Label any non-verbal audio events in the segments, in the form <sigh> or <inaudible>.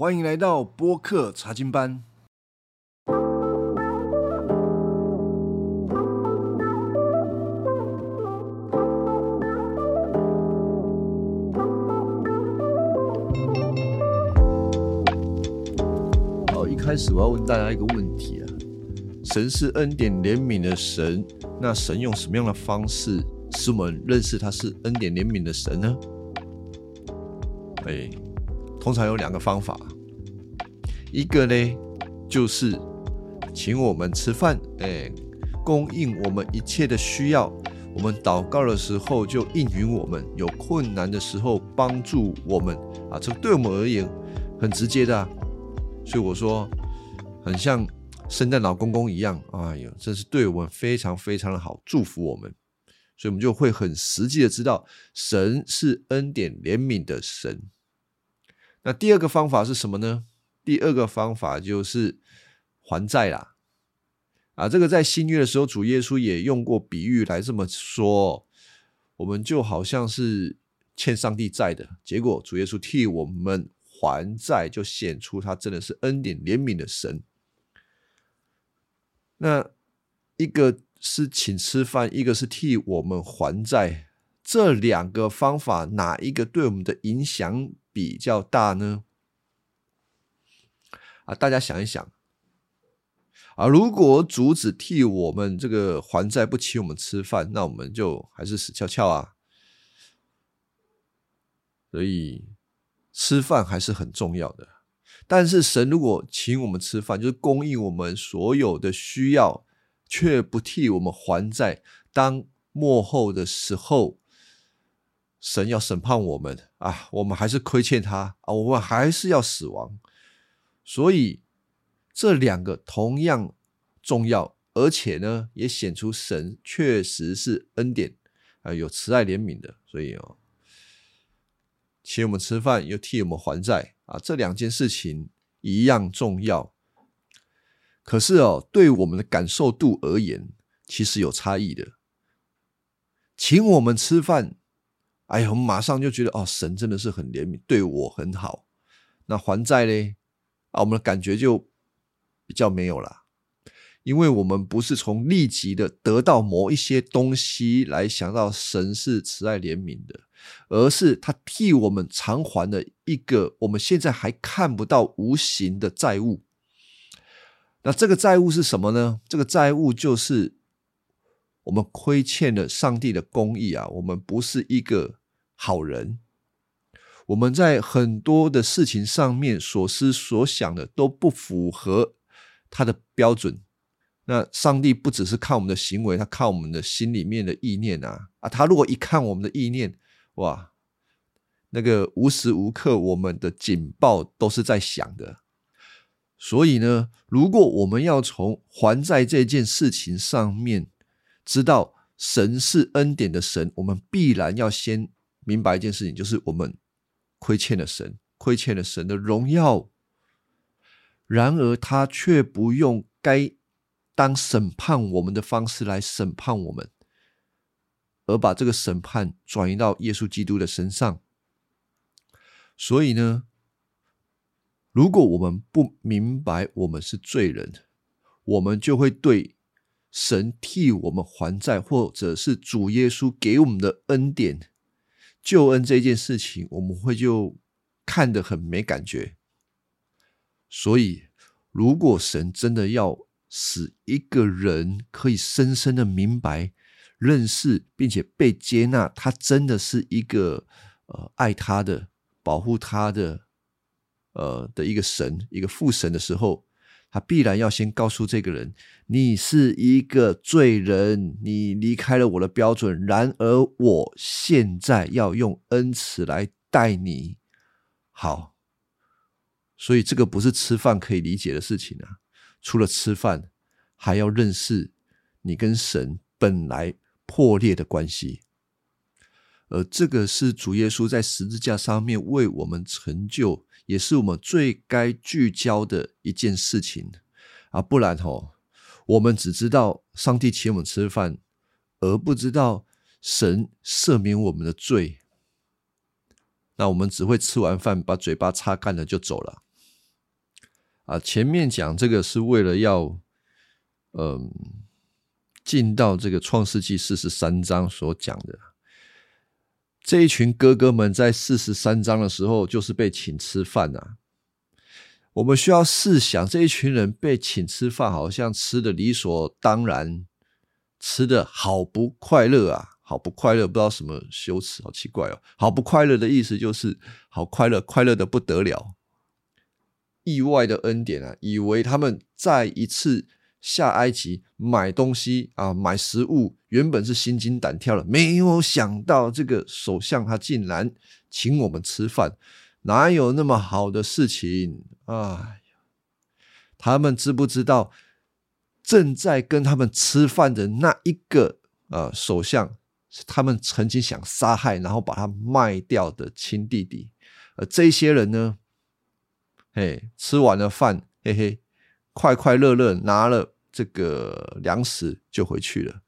欢迎来到播客查经班。好，一开始我要问大家一个问题啊：神是恩典怜悯的神，那神用什么样的方式使我们认识他是恩典怜悯的神呢？哎，通常有两个方法，一个呢就是请我们吃饭，哎，供应我们一切的需要。我们祷告的时候就应允我们，有困难的时候帮助我们啊，这对我们而言很直接的啊。所以我说，很像圣诞老公公一样，哎呦，真是对我们非常非常的好，祝福我们。所以我们就会很实际的知道，神是恩典怜悯的神。那第二个方法是什么呢？第二个方法就是还债啦。啊，这个在新约的时候，主耶稣也用过比喻来这么说。我们就好像是欠上帝债的，结果主耶稣替我们还债，就显出他真的是恩典怜悯的神。那一个是请吃饭，一个是替我们还债，这两个方法哪一个对我们的影响比较大呢？啊，大家想一想。啊，如果主子替我们这个还债，不请我们吃饭，那我们就还是死翘翘啊。所以吃饭还是很重要的。但是神如果请我们吃饭，就是供应我们所有的需要，却不替我们还债，当幕后的时候，神要审判我们啊，我们还是亏欠他啊，我们还是要死亡。所以。这两个同样重要，而且呢，也显出神确实是恩典啊，有慈爱怜悯的。所以哦，请我们吃饭，又替我们还债啊，这两件事情一样重要。可是哦，对我们的感受度而言，其实有差异的。请我们吃饭，哎呀，我们马上就觉得哦，神真的是很怜悯，对我很好。那还债嘞啊，我们的感觉就。比较没有啦，因为我们不是从立即的得到某一些东西来想到神是慈爱怜悯的，而是他替我们偿还了一个我们现在还看不到无形的债务。那这个债务是什么呢？这个债务就是我们亏欠了上帝的公义啊！我们不是一个好人，我们在很多的事情上面所思所想的都不符合。他的标准，那上帝不只是看我们的行为，他看我们的心里面的意念啊啊！他如果一看我们的意念，哇，那个无时无刻我们的警报都是在响的。所以呢，如果我们要从还债这件事情上面知道神是恩典的神，我们必然要先明白一件事情，就是我们亏欠了神，亏欠了神的荣耀。然而，他却不用该当审判我们的方式来审判我们，而把这个审判转移到耶稣基督的身上。所以呢，如果我们不明白我们是罪人，我们就会对神替我们还债，或者是主耶稣给我们的恩典、救恩这件事情，我们会就看得很没感觉。所以，如果神真的要使一个人可以深深的明白、认识，并且被接纳，他真的是一个呃爱他的、保护他的呃的一个神、一个父神的时候，他必然要先告诉这个人：你是一个罪人，你离开了我的标准。然而，我现在要用恩慈来待你。好。所以这个不是吃饭可以理解的事情啊！除了吃饭，还要认识你跟神本来破裂的关系，而这个是主耶稣在十字架上面为我们成就，也是我们最该聚焦的一件事情啊！不然吼，我们只知道上帝请我们吃饭，而不知道神赦免我们的罪，那我们只会吃完饭把嘴巴擦干了就走了。啊，前面讲这个是为了要，嗯，进到这个创世纪四十三章所讲的这一群哥哥们，在四十三章的时候，就是被请吃饭呐。我们需要试想，这一群人被请吃饭，好像吃的理所当然，吃的好不快乐啊，好不快乐，不知道什么羞耻，好奇怪哦，好不快乐的意思就是好快乐，快乐的不得了，意外的恩典啊，以为他们再一次下埃及买东西啊，买食物，原本是心惊胆跳的，没有想到这个首相他竟然请我们吃饭。哪有那么好的事情？哎，他们知不知道正在跟他们吃饭的那一个呃首相，是他们曾经想杀害，然后把他卖掉的亲弟弟？而这些人呢？嘿，吃完了饭，嘿嘿，快快乐乐拿了这个粮食就回去了，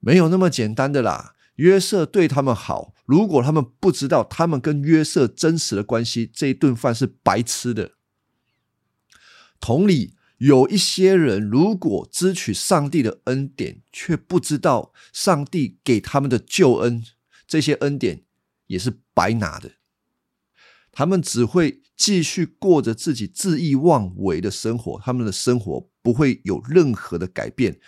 没有那么简单的啦。约瑟对他们好，如果他们不知道他们跟约瑟真实的关系，这一顿饭是白吃的。同理，有一些人如果支取上帝的恩典，却不知道上帝给他们的救恩，这些恩典也是白拿的。他们只会继续过着自己恣意妄为的生活，他们的生活不会有任何的改变，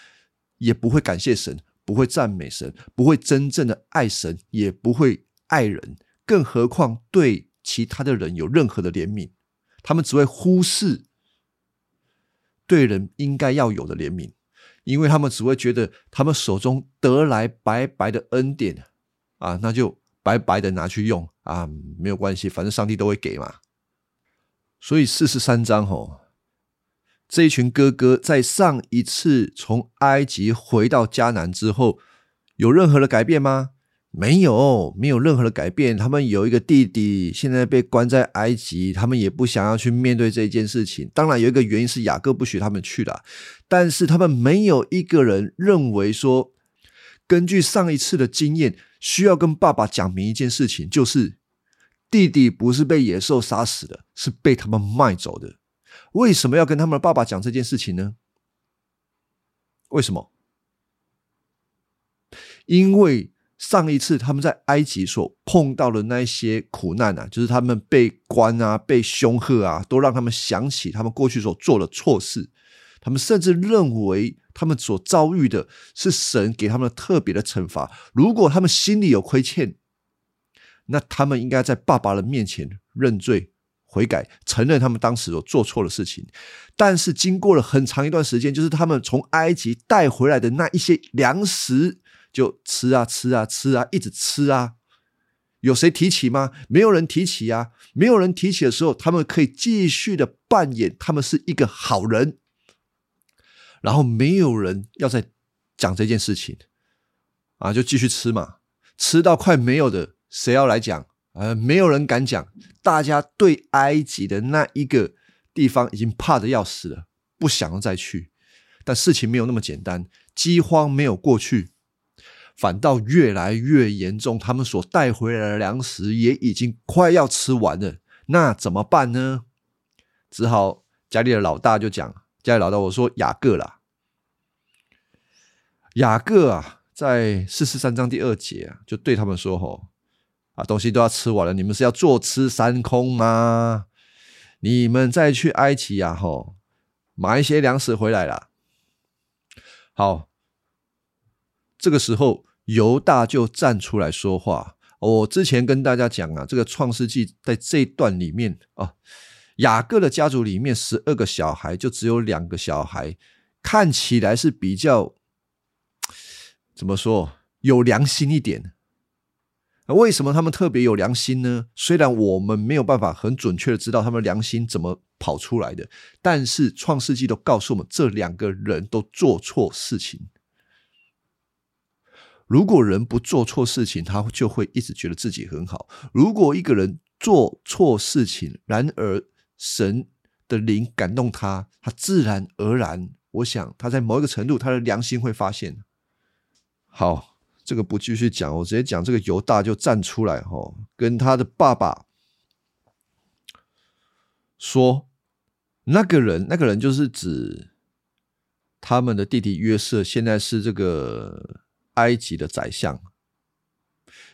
也不会感谢神。不会赞美神，不会真正的爱神，也不会爱人，更何况对其他的人有任何的怜悯。他们只会忽视对人应该要有的怜悯，因为他们只会觉得他们手中得来白白的恩典啊，那就白白的拿去用啊，没有关系，反正上帝都会给嘛。所以四十三章吼。这一群哥哥在上一次从埃及回到迦南之后，有任何的改变吗？没有，没有任何的改变。他们有一个弟弟，现在被关在埃及，他们也不想要去面对这件事情。当然，有一个原因是雅各不许他们去的，但是他们没有一个人认为说，根据上一次的经验，需要跟爸爸讲明一件事情，就是弟弟不是被野兽杀死的，是被他们卖走的。为什么要跟他们爸爸讲这件事情呢？为什么？因为上一次他们在埃及所碰到的那些苦难啊，就是他们被关啊、被凶吓啊，都让他们想起他们过去所做的错事。他们甚至认为他们所遭遇的是神给他们特别的惩罚。如果他们心里有亏欠，那他们应该在爸爸的面前认罪。悔改，承认他们当时所做错的事情，但是经过了很长一段时间，就是他们从埃及带回来的那一些粮食，就吃啊吃啊吃啊，一直吃啊。有谁提起吗？没有人提起啊。没有人提起的时候，他们可以继续的扮演他们是一个好人，然后没有人要再讲这件事情啊，就继续吃嘛，吃到快没有的，谁要来讲？呃，没有人敢讲，大家对埃及的那一个地方已经怕的要死了，不想要再去。但事情没有那么简单，饥荒没有过去，反倒越来越严重。他们所带回来的粮食也已经快要吃完了，那怎么办呢？只好家里的老大就讲，家里老大我说雅各啦，雅各啊，在四十三章第二节啊，就对他们说吼。啊，东西都要吃完了，你们是要坐吃山空吗？你们再去埃及呀，吼，买一些粮食回来了。好，这个时候犹大就站出来说话。我之前跟大家讲啊，这个创世纪在这一段里面啊，雅各的家族里面十二个小孩，就只有两个小孩看起来是比较怎么说有良心一点。那为什么他们特别有良心呢？虽然我们没有办法很准确的知道他们良心怎么跑出来的，但是创世纪都告诉我们，这两个人都做错事情。如果人不做错事情，他就会一直觉得自己很好；如果一个人做错事情，然而神的灵感动他，他自然而然，我想他在某一个程度，他的良心会发现。好。这个不继续讲，我直接讲这个犹大就站出来哈，跟他的爸爸说：“那个人，那个人就是指他们的弟弟约瑟，现在是这个埃及的宰相。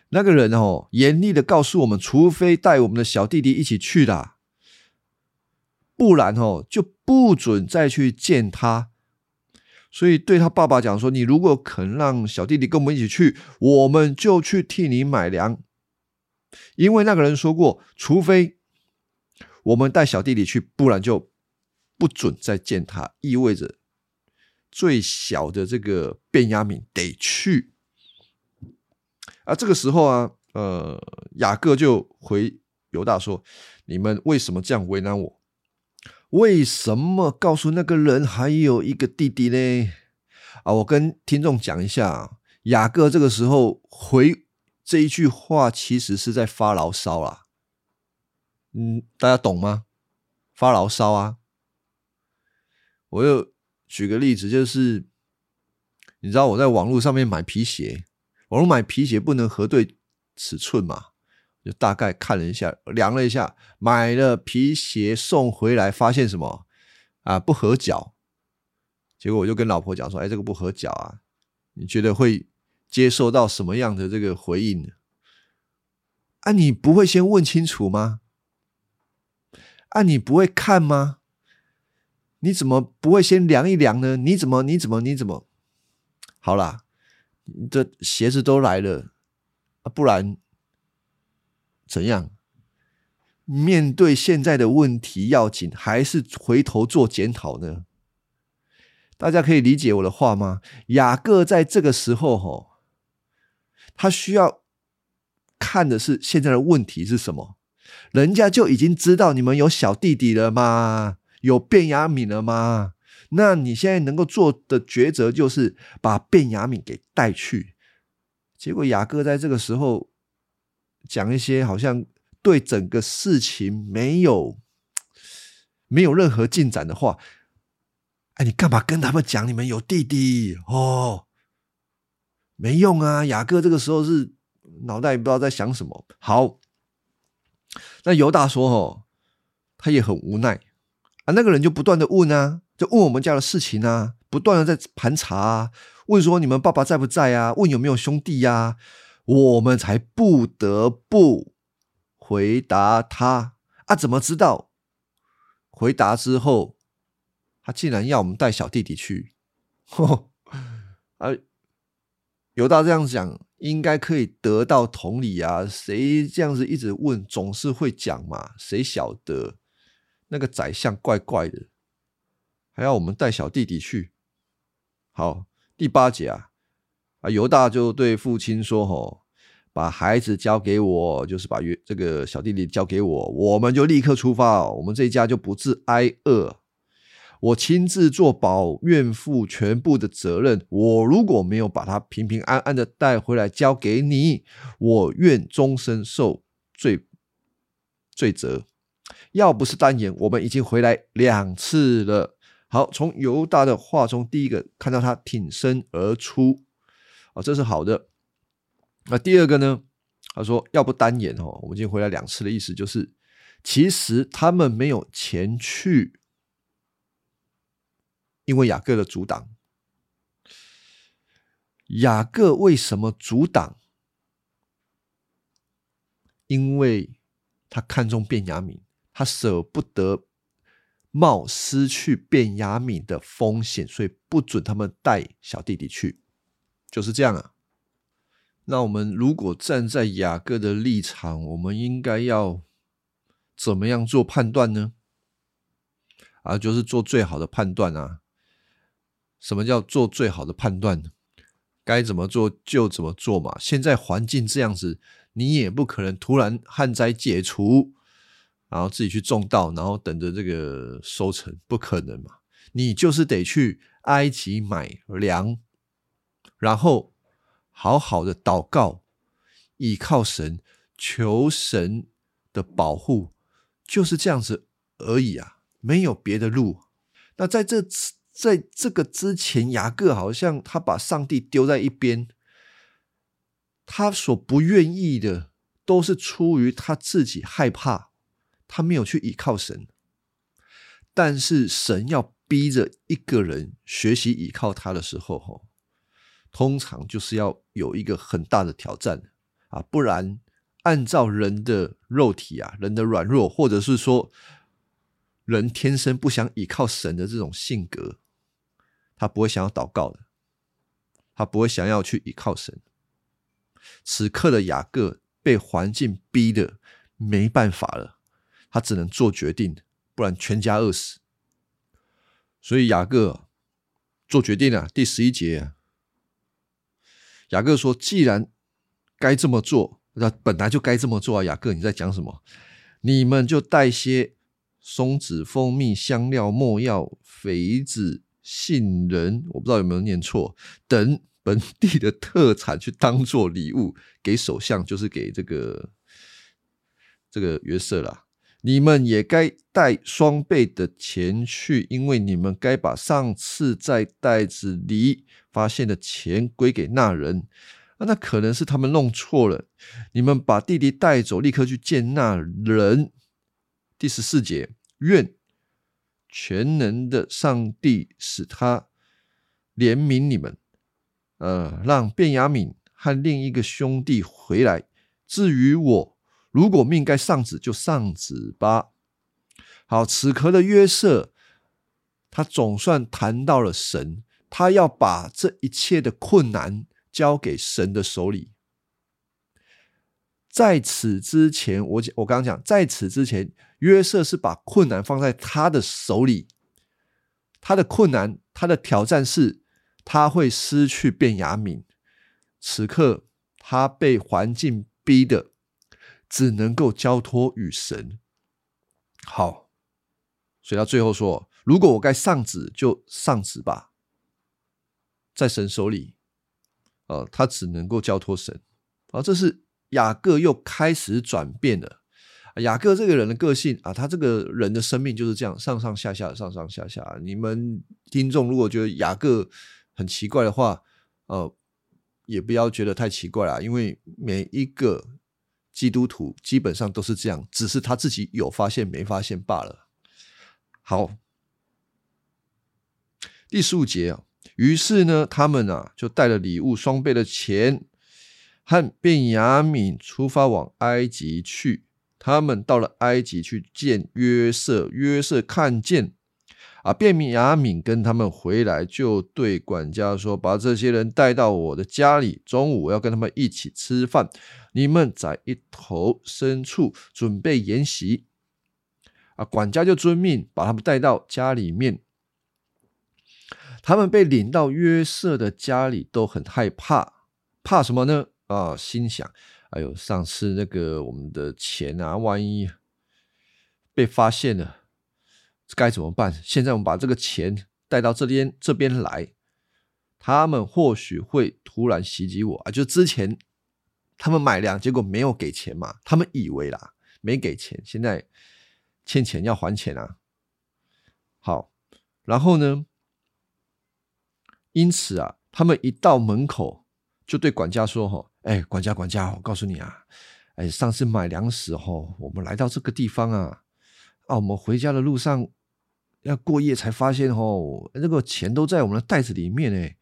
那个人哦，严厉的告诉我们，除非带我们的小弟弟一起去啦，不然哦就不准再去见他。所以对他爸爸讲说：“你如果肯让小弟弟跟我们一起去，我们就去替你买粮。”因为那个人说过，除非我们带小弟弟去，不然就不准再见他。意味着最小的这个卞雅敏得去。啊，这个时候啊，呃，雅各就回犹大说：“你们为什么这样为难我？为什么告诉那个人还有一个弟弟呢？”啊，我跟听众讲一下，雅各这个时候回这一句话，其实是在发牢骚啦。嗯，大家懂吗？发牢骚啊！我又举个例子，就是你知道我在网络上面买皮鞋。我买皮鞋不能核对尺寸嘛？就大概看了一下，量了一下，买了皮鞋送回来，发现什么啊？不合脚。结果我就跟老婆讲说：“哎，这个不合脚啊，你觉得会接受到什么样的这个回应呢？啊，你不会先问清楚吗？啊，你不会看吗？你怎么不会先量一量呢？你怎么？你怎么？你怎么？好啦。”这鞋子都来了啊，不然怎样？面对现在的问题要紧，还是回头做检讨呢？大家可以理解我的话吗？雅各在这个时候，哈，他需要看的是现在的问题是什么？人家就已经知道你们有小弟弟了吗？有变雅敏了吗？那你现在能够做的抉择就是把卞雅敏给带去。结果雅各在这个时候讲一些好像对整个事情没有 <tsk> 没有任何进展的话。哎，你干嘛跟他们讲你们有弟弟哦？没用啊！雅各这个时候是脑袋不知道在想什么。好，那犹大说：“哦，他也很无奈啊。”那个人就不断的问啊。就问我们家的事情啊，不断的在盘查啊，问说你们爸爸在不在啊？问有没有兄弟呀？我们才不得不回答他啊！怎么知道？回答之后，他竟然要我们带小弟弟去，<laughs> 啊！犹大这样讲，应该可以得到同理啊。谁这样子一直问，总是会讲嘛。谁晓得那个宰相怪怪的？还要我们带小弟弟去。好，第八节啊，啊，犹大就对父亲说：“吼，把孩子交给我，就是把月这个小弟弟交给我，我们就立刻出发，我们这一家就不致挨饿。我亲自做保愿负全部的责任。我如果没有把他平平安安的带回来交给你，我愿终身受罪罪责。要不是单言，我们已经回来两次了。”好，从犹大的话中，第一个看到他挺身而出，啊，这是好的。那第二个呢？他说要不单言哦，我们今天回来两次的意思就是，其实他们没有前去，因为雅各的阻挡。雅各为什么阻挡？因为他看中卞雅敏，他舍不得。冒失去变雅敏的风险，所以不准他们带小弟弟去，就是这样啊。那我们如果站在雅各的立场，我们应该要怎么样做判断呢？啊，就是做最好的判断啊。什么叫做最好的判断？该怎么做就怎么做嘛。现在环境这样子，你也不可能突然旱灾解除。然后自己去种稻，然后等着这个收成，不可能嘛？你就是得去埃及买粮，然后好好的祷告，倚靠神，求神的保护，就是这样子而已啊，没有别的路。那在这在这个之前，雅各好像他把上帝丢在一边，他所不愿意的，都是出于他自己害怕。他没有去依靠神，但是神要逼着一个人学习依靠他的时候，通常就是要有一个很大的挑战啊，不然按照人的肉体啊，人的软弱，或者是说人天生不想依靠神的这种性格，他不会想要祷告的，他不会想要去依靠神。此刻的雅各被环境逼的没办法了，他只能做决定。不然全家饿死。所以雅各做决定了。第十一节，雅各说：“既然该这么做，那本来就该这么做啊。”雅各，你在讲什么？你们就带些松子、蜂蜜、香料、墨药、肥子、杏仁，我不知道有没有念错，等本地的特产去当做礼物给首相，就是给这个这个约瑟了。你们也该带双倍的钱去，因为你们该把上次在袋子里发现的钱归给那人。啊，那可能是他们弄错了。你们把弟弟带走，立刻去见那人。第十四节，愿全能的上帝使他怜悯你们，呃，让卞雅敏和另一个兄弟回来。至于我。如果命该上子，就上子吧。好，此刻的约瑟，他总算谈到了神，他要把这一切的困难交给神的手里。在此之前，我我刚刚讲，在此之前，约瑟是把困难放在他的手里。他的困难，他的挑战是，他会失去变雅敏。此刻，他被环境逼的。只能够交托与神。好，所以他最后说：“如果我该上旨，就上旨吧，在神手里。”呃，他只能够交托神。啊，这是雅各又开始转变了。雅各这个人的个性啊，他这个人的生命就是这样，上上下下，上上下下。你们听众如果觉得雅各很奇怪的话，呃，也不要觉得太奇怪啦，因为每一个。基督徒基本上都是这样，只是他自己有发现没发现罢了。好，第十五节啊，于是呢，他们啊就带了礼物、双倍的钱，和便雅敏出发往埃及去。他们到了埃及去见约瑟，约瑟看见。啊，便雅敏跟他们回来，就对管家说：“把这些人带到我的家里，中午我要跟他们一起吃饭。你们在一头深处准备筵席。”啊，管家就遵命，把他们带到家里面。他们被领到约瑟的家里，都很害怕，怕什么呢？啊，心想：“哎呦，上次那个我们的钱啊，万一被发现了。”该怎么办？现在我们把这个钱带到这边这边来，他们或许会突然袭击我啊！就之前他们买粮，结果没有给钱嘛，他们以为啦没给钱，现在欠钱要还钱啊。好，然后呢？因此啊，他们一到门口就对管家说：“哈，哎，管家，管家，我告诉你啊，哎，上次买粮食哈，我们来到这个地方啊，啊，我们回家的路上。”要过夜才发现哦，那个钱都在我们的袋子里面哎。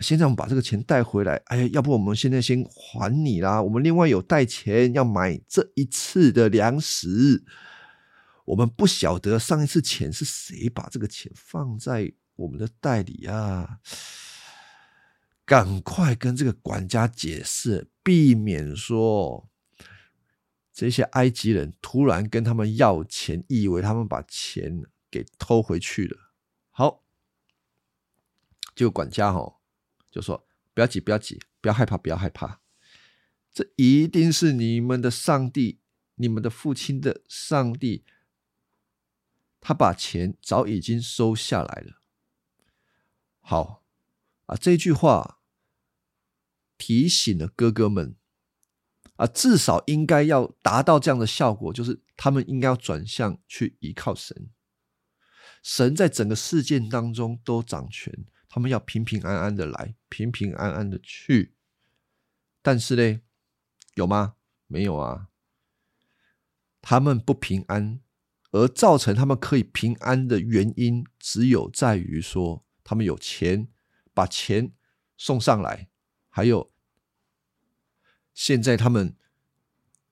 现在我们把这个钱带回来，哎呀，要不我们现在先还你啦？我们另外有带钱要买这一次的粮食。我们不晓得上一次钱是谁把这个钱放在我们的袋里啊？赶快跟这个管家解释，避免说这些埃及人突然跟他们要钱，以为他们把钱。给偷回去了。好，就管家哦就说：“不要急，不要急，不要害怕，不要害怕。这一定是你们的上帝，你们的父亲的上帝。他把钱早已经收下来了。”好啊，这句话提醒了哥哥们啊，至少应该要达到这样的效果，就是他们应该要转向去依靠神。神在整个事件当中都掌权，他们要平平安安的来，平平安安的去。但是呢，有吗？没有啊。他们不平安，而造成他们可以平安的原因，只有在于说他们有钱，把钱送上来，还有现在他们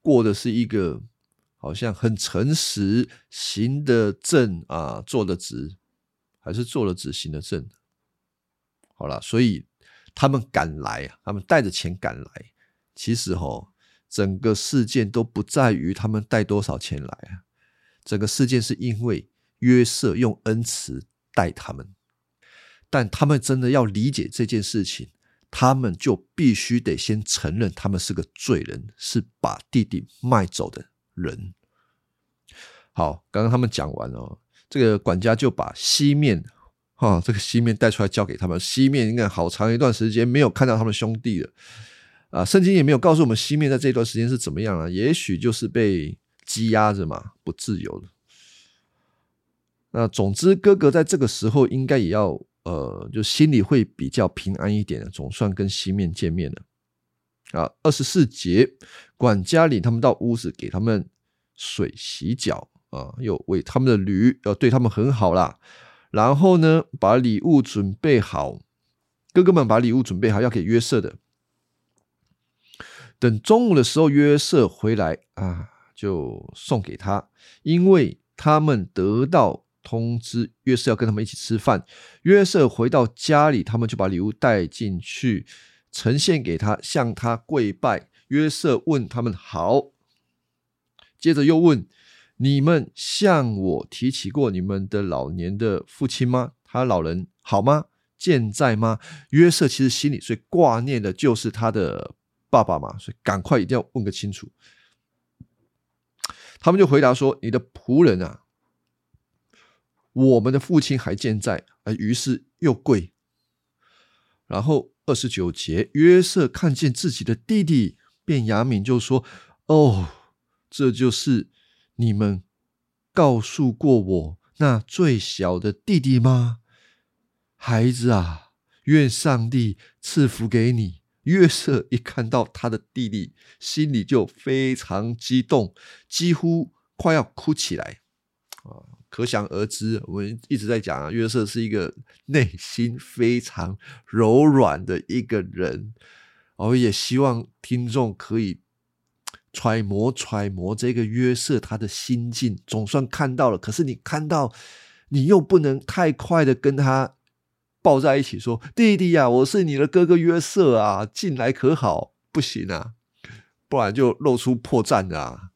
过的是一个好像很诚实、行的正啊，做的直，还是做了直、行的正。好了，所以他们赶来啊，他们带着钱赶来，其实哈。整个事件都不在于他们带多少钱来啊，整个事件是因为约瑟用恩慈待他们，但他们真的要理解这件事情，他们就必须得先承认他们是个罪人，是把弟弟卖走的人。好，刚刚他们讲完了，这个管家就把西面哈这个西面带出来交给他们，西面应该好长一段时间没有看到他们兄弟了。啊，圣经也没有告诉我们西面在这段时间是怎么样啊？也许就是被羁押着嘛，不自由了。那总之，哥哥在这个时候应该也要呃，就心里会比较平安一点总算跟西面见面了。啊，二十四节，管家领他们到屋子，给他们水洗脚啊，又为他们的驴要对他们很好啦。然后呢，把礼物准备好，哥哥们把礼物准备好，要给约瑟的。等中午的时候，约瑟回来啊，就送给他，因为他们得到通知，约瑟要跟他们一起吃饭。约瑟回到家里，他们就把礼物带进去，呈现给他，向他跪拜。约瑟问他们好，接着又问：你们向我提起过你们的老年的父亲吗？他老人好吗？健在吗？约瑟其实心里最挂念的就是他的。爸爸嘛，所以赶快一定要问个清楚。他们就回答说：“你的仆人啊，我们的父亲还健在。”啊，于是又跪。然后二十九节，约瑟看见自己的弟弟便雅敏，就说：“哦，这就是你们告诉过我那最小的弟弟吗？孩子啊，愿上帝赐福给你。”约瑟一看到他的弟弟，心里就非常激动，几乎快要哭起来！可想而知，我们一直在讲啊，约瑟是一个内心非常柔软的一个人。我也希望听众可以 <tsk> 揣摩揣摩这个约瑟他的心境。总算看到了，可是你看到，你又不能太快的跟他。抱在一起说：“弟弟呀，我是你的哥哥约瑟啊，进来可好？不行啊，不然就露出破绽啊！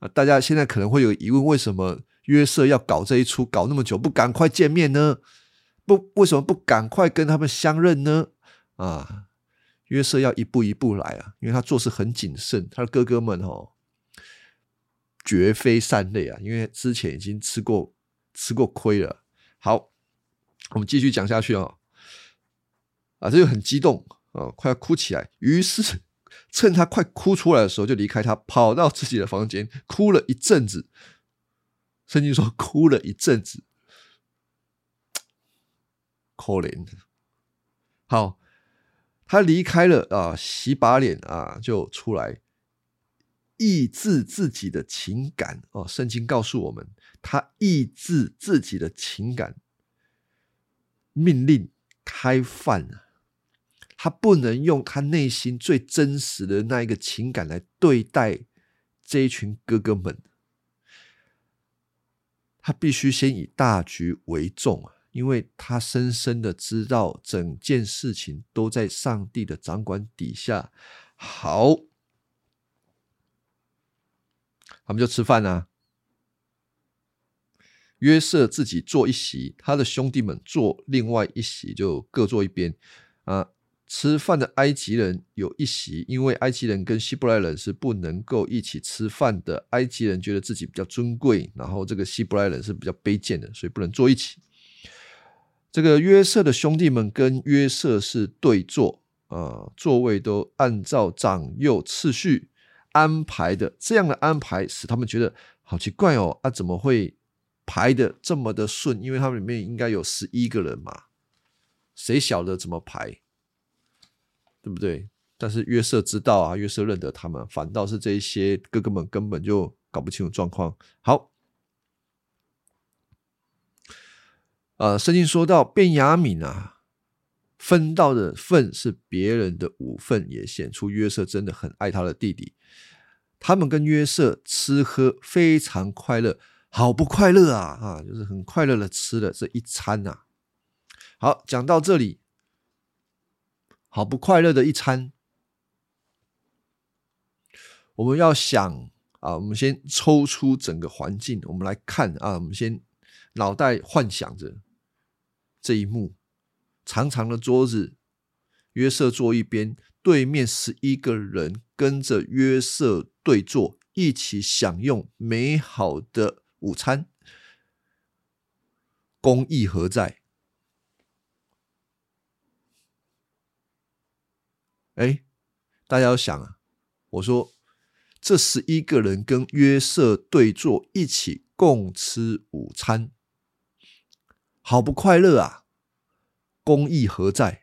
啊，大家现在可能会有疑问：为什么约瑟要搞这一出，搞那么久，不赶快见面呢？不，为什么不赶快跟他们相认呢？啊，约瑟要一步一步来啊，因为他做事很谨慎，他的哥哥们哦，绝非善类啊，因为之前已经吃过吃过亏了。好。”我们继续讲下去啊，啊，这就很激动啊，快要哭起来。于是趁他快哭出来的时候，就离开他，跑到自己的房间，哭了一阵子。圣经说，哭了一阵子，可怜。好，他离开了啊，洗把脸啊，就出来抑制自己的情感哦。圣经告诉我们，他抑制自己的情感。命令开饭他不能用他内心最真实的那一个情感来对待这一群哥哥们，他必须先以大局为重啊，因为他深深的知道整件事情都在上帝的掌管底下。好，他们就吃饭啊。约瑟自己坐一席，他的兄弟们坐另外一席，就各坐一边。啊，吃饭的埃及人有一席，因为埃及人跟希伯来人是不能够一起吃饭的。埃及人觉得自己比较尊贵，然后这个希伯来人是比较卑贱的，所以不能坐一起。这个约瑟的兄弟们跟约瑟是对坐，啊，座位都按照长幼次序安排的。这样的安排使他们觉得好奇怪哦，啊，怎么会？排的这么的顺，因为他们里面应该有十一个人嘛，谁晓得怎么排，对不对？但是约瑟知道啊，约瑟认得他们，反倒是这一些哥哥们根本就搞不清楚状况。好，呃，圣经说到便雅敏啊，分到的份是别人的五份，也显出约瑟真的很爱他的弟弟。他们跟约瑟吃喝非常快乐，好不快乐啊啊！就是很快乐的吃了这一餐呐。好，讲到这里，好不快乐的一餐，我们要想啊，我们先抽出整个环境，我们来看啊，我们先脑袋幻想着这一幕：长长的桌子，约瑟坐一边，对面十一个人跟着约瑟对坐，一起享用美好的午餐，公义何在？哎，大家要想啊，我说这十一个人跟约瑟对坐，一起共吃午餐，好不快乐啊！公义何在？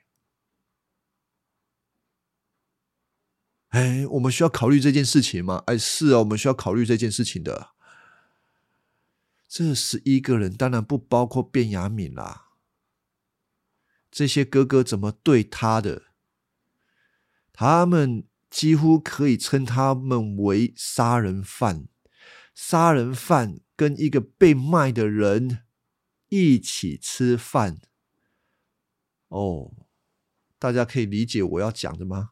哎，我们需要考虑这件事情吗？哎，是啊，我们需要考虑这件事情的。这十一个人当然不包括卞雅敏啦，这些哥哥怎么对他的？他们几乎可以称他们为杀人犯，杀人犯跟一个被卖的人一起吃饭。哦，大家可以理解我要讲的吗？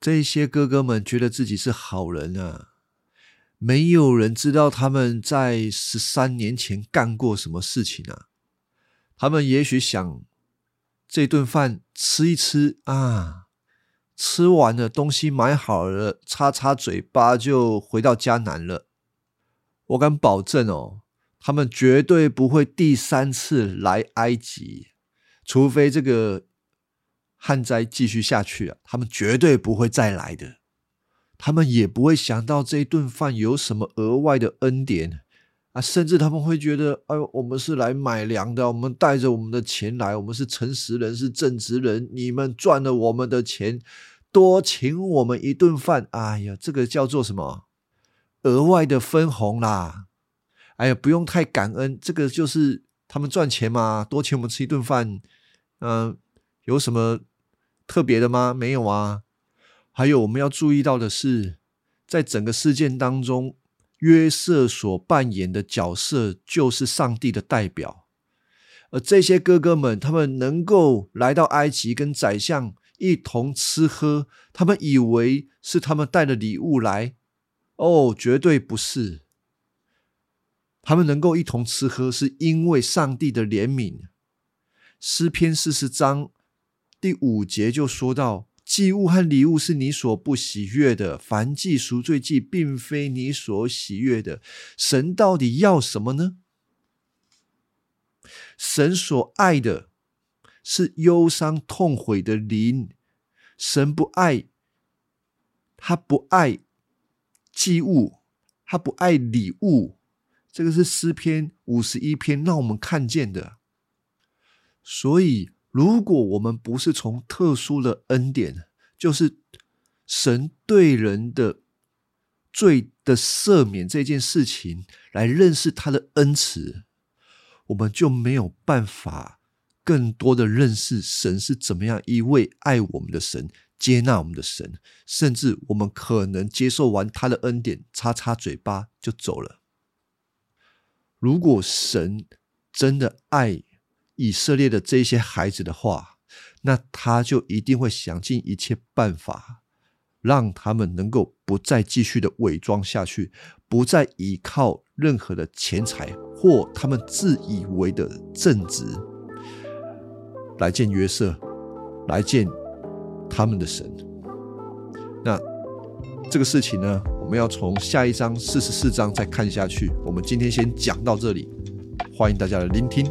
这些哥哥们觉得自己是好人啊，没有人知道他们在十三年前干过什么事情啊。他们也许想这顿饭吃一吃啊。吃完了东西买好了，擦擦嘴巴就回到迦南了。我敢保证哦，他们绝对不会第三次来埃及，除非这个旱灾继续下去啊，他们绝对不会再来的。他们也不会想到这一顿饭有什么额外的恩典啊，甚至他们会觉得，哎呦，我们是来买粮的，我们带着我们的钱来，我们是诚实人，是正直人，你们赚了我们的钱。多请我们一顿饭，哎呀，这个叫做什么？额外的分红啦！哎呀，不用太感恩，这个就是他们赚钱嘛，多请我们吃一顿饭，嗯，有什么特别的吗？没有啊。还有我们要注意到的是，在整个事件当中，约瑟所扮演的角色就是上帝的代表，而这些哥哥们，他们能够来到埃及跟宰相。一同吃喝，他们以为是他们带了礼物来，哦，绝对不是。他们能够一同吃喝，是因为上帝的怜悯。诗篇四十章第五节就说到：祭物和礼物是你所不喜悦的，凡祭赎罪祭并非你所喜悦的。神到底要什么呢？神所爱的。是忧伤痛悔的灵，神不爱，他不爱祭物，他不爱礼物。这个是诗篇五十一篇让我们看见的。所以，如果我们不是从特殊的恩典，就是神对人的罪的赦免这件事情来认识他的恩慈，我们就没有办法。更多的认识神是怎么样一位爱我们的神，接纳我们的神，甚至我们可能接受完他的恩典，擦擦嘴巴就走了。如果神真的爱以色列的这些孩子的话，那他就一定会想尽一切办法，让他们能够不再继续的伪装下去，不再依靠任何的钱财或他们自以为的正直。来见约瑟，来见他们的神。那这个事情呢，我们要从下一章四十四章再看下去。我们今天先讲到这里，欢迎大家的聆听。